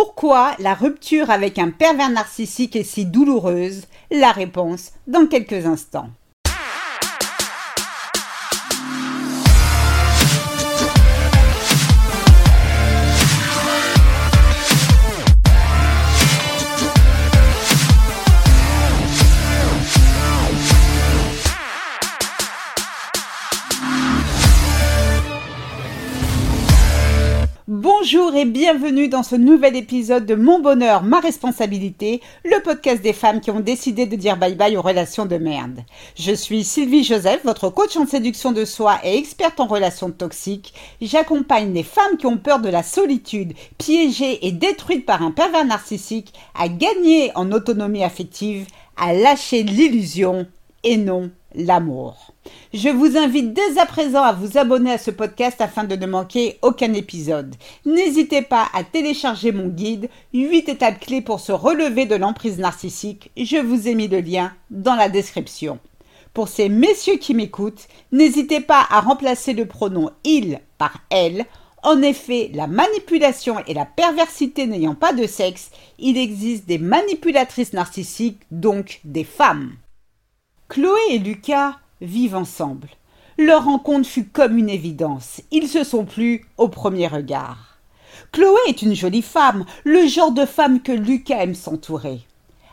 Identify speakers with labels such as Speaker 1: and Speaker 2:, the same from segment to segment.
Speaker 1: Pourquoi la rupture avec un pervers narcissique est si douloureuse? La réponse dans quelques instants. Bonjour et bienvenue dans ce nouvel épisode de Mon bonheur, ma responsabilité, le podcast des femmes qui ont décidé de dire bye bye aux relations de merde. Je suis Sylvie Joseph, votre coach en séduction de soi et experte en relations toxiques. J'accompagne les femmes qui ont peur de la solitude, piégées et détruites par un pervers narcissique, à gagner en autonomie affective, à lâcher l'illusion et non l'amour. Je vous invite dès à présent à vous abonner à ce podcast afin de ne manquer aucun épisode. N'hésitez pas à télécharger mon guide 8 étapes clés pour se relever de l'emprise narcissique. Je vous ai mis le lien dans la description. Pour ces messieurs qui m'écoutent, n'hésitez pas à remplacer le pronom il par elle. En effet, la manipulation et la perversité n'ayant pas de sexe, il existe des manipulatrices narcissiques, donc des femmes. Chloé et Lucas vivent ensemble. Leur rencontre fut comme une évidence. Ils se sont plu au premier regard. Chloé est une jolie femme, le genre de femme que Lucas aime s'entourer.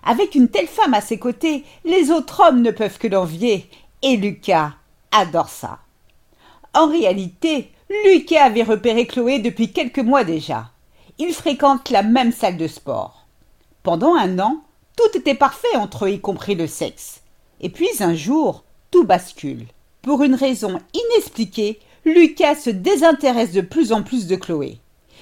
Speaker 1: Avec une telle femme à ses côtés, les autres hommes ne peuvent que l'envier, et Lucas adore ça. En réalité, Lucas avait repéré Chloé depuis quelques mois déjà. Ils fréquentent la même salle de sport. Pendant un an, tout était parfait entre eux, y compris le sexe. Et puis un jour, bascule. Pour une raison inexpliquée, Lucas se désintéresse de plus en plus de Chloé.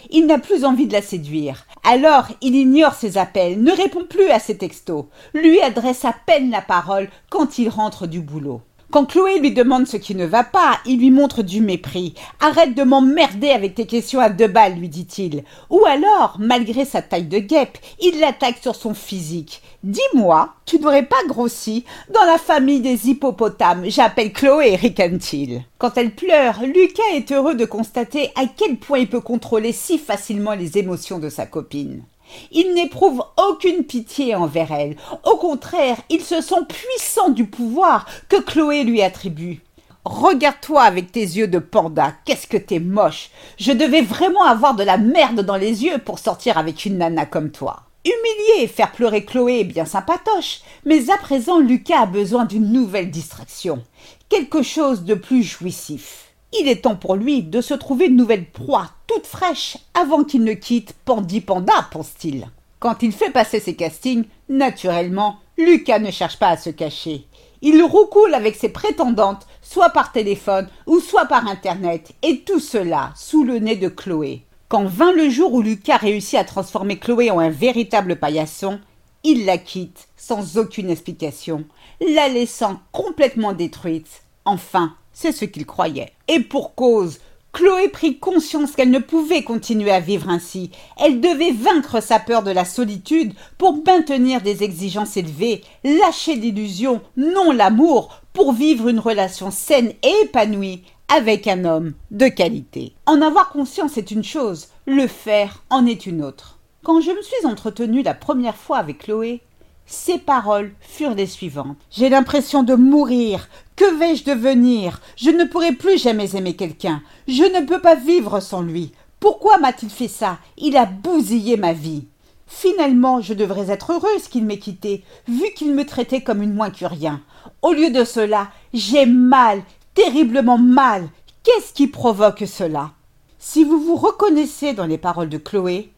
Speaker 1: Il n'a plus envie de la séduire. Alors, il ignore ses appels, ne répond plus à ses textos, lui adresse à peine la parole quand il rentre du boulot. Quand Chloé lui demande ce qui ne va pas, il lui montre du mépris. Arrête de m'emmerder avec tes questions à deux balles, lui dit-il. Ou alors, malgré sa taille de guêpe, il l'attaque sur son physique. Dis-moi, tu n'aurais pas grossi dans la famille des hippopotames. J'appelle Chloé, ricane-t-il. Quand elle pleure, Lucas est heureux de constater à quel point il peut contrôler si facilement les émotions de sa copine. Il n'éprouve aucune pitié envers elle. Au contraire, il se sent puissant du pouvoir que Chloé lui attribue. Regarde-toi avec tes yeux de panda, qu'est-ce que t'es moche. Je devais vraiment avoir de la merde dans les yeux pour sortir avec une nana comme toi. Humilier et faire pleurer Chloé est bien sympatoche, mais à présent Lucas a besoin d'une nouvelle distraction, quelque chose de plus jouissif. Il est temps pour lui de se trouver une nouvelle proie, fraîche, avant qu'il ne quitte Pandy Panda, pense-t-il. Quand il fait passer ses castings, naturellement, Lucas ne cherche pas à se cacher. Il roucoule avec ses prétendantes, soit par téléphone ou soit par internet, et tout cela sous le nez de Chloé. Quand vint le jour où Lucas réussit à transformer Chloé en un véritable paillasson, il la quitte sans aucune explication, la laissant complètement détruite. Enfin, c'est ce qu'il croyait. Et pour cause, Chloé prit conscience qu'elle ne pouvait continuer à vivre ainsi. Elle devait vaincre sa peur de la solitude pour maintenir des exigences élevées, lâcher l'illusion, non l'amour, pour vivre une relation saine et épanouie avec un homme de qualité. En avoir conscience est une chose, le faire en est une autre. Quand je me suis entretenue la première fois avec Chloé, ses paroles furent les suivantes. J'ai l'impression de mourir. Que vais-je devenir? Je ne pourrai plus jamais aimer quelqu'un. Je ne peux pas vivre sans lui. Pourquoi m'a-t-il fait ça? Il a bousillé ma vie. Finalement, je devrais être heureuse qu'il m'ait quittée, vu qu'il me traitait comme une moins que rien. Au lieu de cela, j'ai mal, terriblement mal. Qu'est-ce qui provoque cela? Si vous vous reconnaissez dans les paroles de Chloé,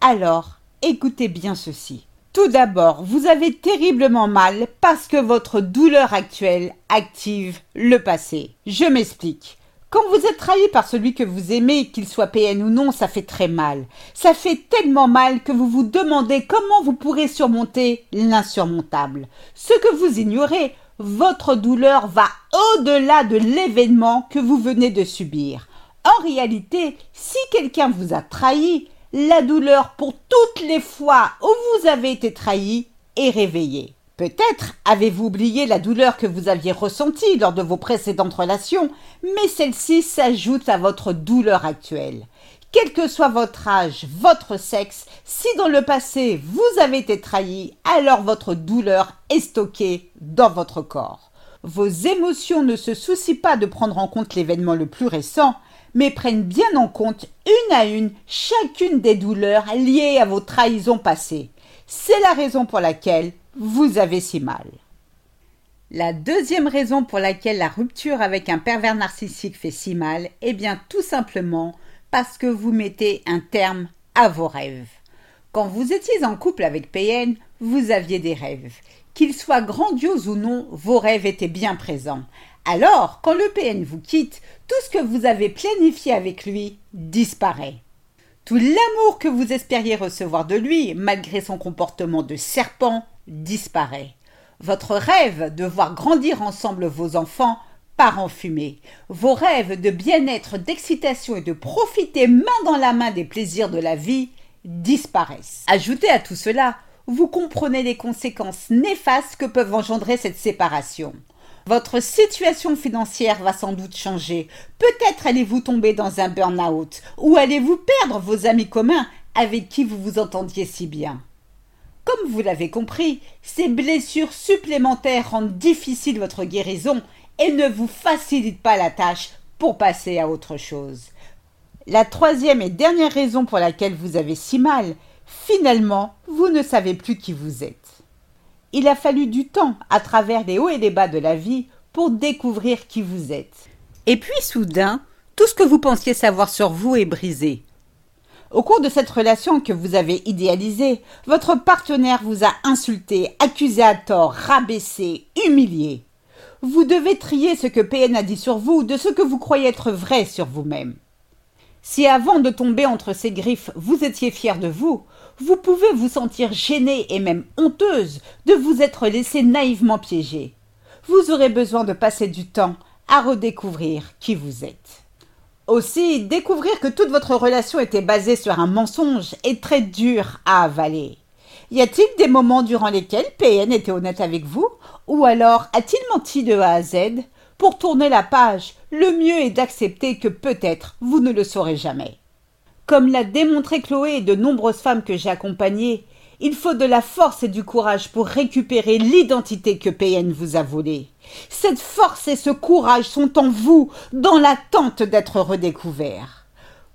Speaker 1: alors écoutez bien ceci. Tout d'abord, vous avez terriblement mal parce que votre douleur actuelle active le passé. Je m'explique. Quand vous êtes trahi par celui que vous aimez, qu'il soit PN ou non, ça fait très mal. Ça fait tellement mal que vous vous demandez comment vous pourrez surmonter l'insurmontable. Ce que vous ignorez, votre douleur va au-delà de l'événement que vous venez de subir. En réalité, si quelqu'un vous a trahi, la douleur pour toutes les fois où vous avez été trahi est réveillée. Peut-être avez-vous oublié la douleur que vous aviez ressentie lors de vos précédentes relations, mais celle-ci s'ajoute à votre douleur actuelle. quel que soit votre âge, votre sexe, si dans le passé vous avez été trahi, alors votre douleur est stockée dans votre corps. Vos émotions ne se soucient pas de prendre en compte l'événement le plus récent, mais prennent bien en compte une à une chacune des douleurs liées à vos trahisons passées. C'est la raison pour laquelle vous avez si mal. La deuxième raison pour laquelle la rupture avec un pervers narcissique fait si mal est bien tout simplement parce que vous mettez un terme à vos rêves. Quand vous étiez en couple avec PN, vous aviez des rêves. Qu'ils soient grandioses ou non, vos rêves étaient bien présents. Alors, quand le PN vous quitte, tout ce que vous avez planifié avec lui disparaît. Tout l'amour que vous espériez recevoir de lui, malgré son comportement de serpent, disparaît. Votre rêve de voir grandir ensemble vos enfants en fumée. Vos rêves de bien-être, d'excitation et de profiter main dans la main des plaisirs de la vie disparaissent. Ajoutez à tout cela, vous comprenez les conséquences néfastes que peuvent engendrer cette séparation. Votre situation financière va sans doute changer. Peut-être allez-vous tomber dans un burn-out ou allez-vous perdre vos amis communs avec qui vous vous entendiez si bien. Comme vous l'avez compris, ces blessures supplémentaires rendent difficile votre guérison et ne vous facilite pas la tâche pour passer à autre chose. La troisième et dernière raison pour laquelle vous avez si mal, finalement, vous ne savez plus qui vous êtes. Il a fallu du temps, à travers les hauts et les bas de la vie, pour découvrir qui vous êtes. Et puis soudain, tout ce que vous pensiez savoir sur vous est brisé. Au cours de cette relation que vous avez idéalisée, votre partenaire vous a insulté, accusé à tort, rabaissé, humilié. Vous devez trier ce que PN a dit sur vous de ce que vous croyez être vrai sur vous-même. Si avant de tomber entre ses griffes vous étiez fier de vous, vous pouvez vous sentir gêné et même honteuse de vous être laissé naïvement piéger. Vous aurez besoin de passer du temps à redécouvrir qui vous êtes. Aussi, découvrir que toute votre relation était basée sur un mensonge est très dur à avaler. Y a-t-il des moments durant lesquels PN était honnête avec vous Ou alors a-t-il menti de A à Z Pour tourner la page, le mieux est d'accepter que peut-être vous ne le saurez jamais. Comme l'a démontré Chloé et de nombreuses femmes que j'ai accompagnées, il faut de la force et du courage pour récupérer l'identité que PN vous a volée. Cette force et ce courage sont en vous, dans l'attente d'être redécouverts.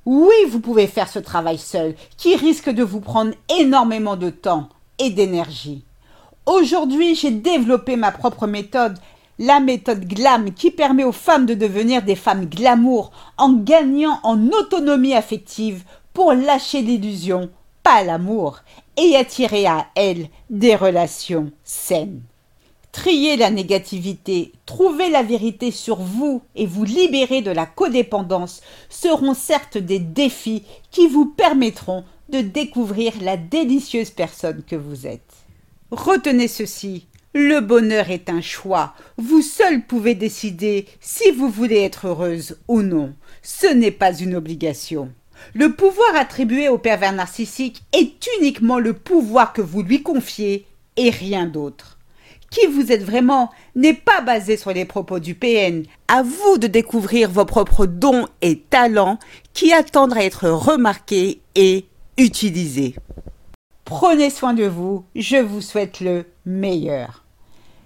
Speaker 1: Oui, vous pouvez faire ce travail seul, qui risque de vous prendre énormément de temps et d'énergie. Aujourd'hui, j'ai développé ma propre méthode, la méthode GLAM, qui permet aux femmes de devenir des femmes glamour en gagnant en autonomie affective pour lâcher l'illusion, pas l'amour, et attirer à elles des relations saines. Trier la négativité, trouver la vérité sur vous et vous libérer de la codépendance seront certes des défis qui vous permettront de découvrir la délicieuse personne que vous êtes. Retenez ceci, le bonheur est un choix. Vous seul pouvez décider si vous voulez être heureuse ou non. Ce n'est pas une obligation. Le pouvoir attribué au pervers narcissique est uniquement le pouvoir que vous lui confiez et rien d'autre qui vous êtes vraiment n'est pas basé sur les propos du PN. À vous de découvrir vos propres dons et talents qui attendent à être remarqués et utilisés. Prenez soin de vous, je vous souhaite le meilleur.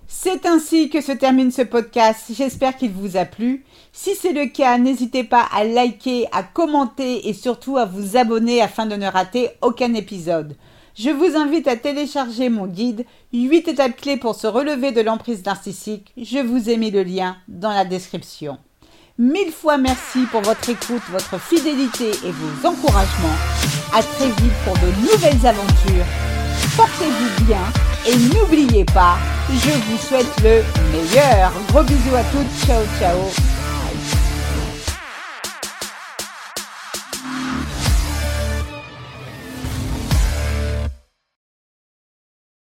Speaker 1: C'est ainsi que se termine ce podcast. J'espère qu'il vous a plu. Si c'est le cas, n'hésitez pas à liker, à commenter et surtout à vous abonner afin de ne rater aucun épisode. Je vous invite à télécharger mon guide 8 étapes clés pour se relever de l'emprise narcissique. Je vous ai mis le lien dans la description. Mille fois merci pour votre écoute, votre fidélité et vos encouragements. À très vite pour de nouvelles aventures. Portez-vous bien et n'oubliez pas, je vous souhaite le meilleur. Gros bisous à toutes. Ciao, ciao.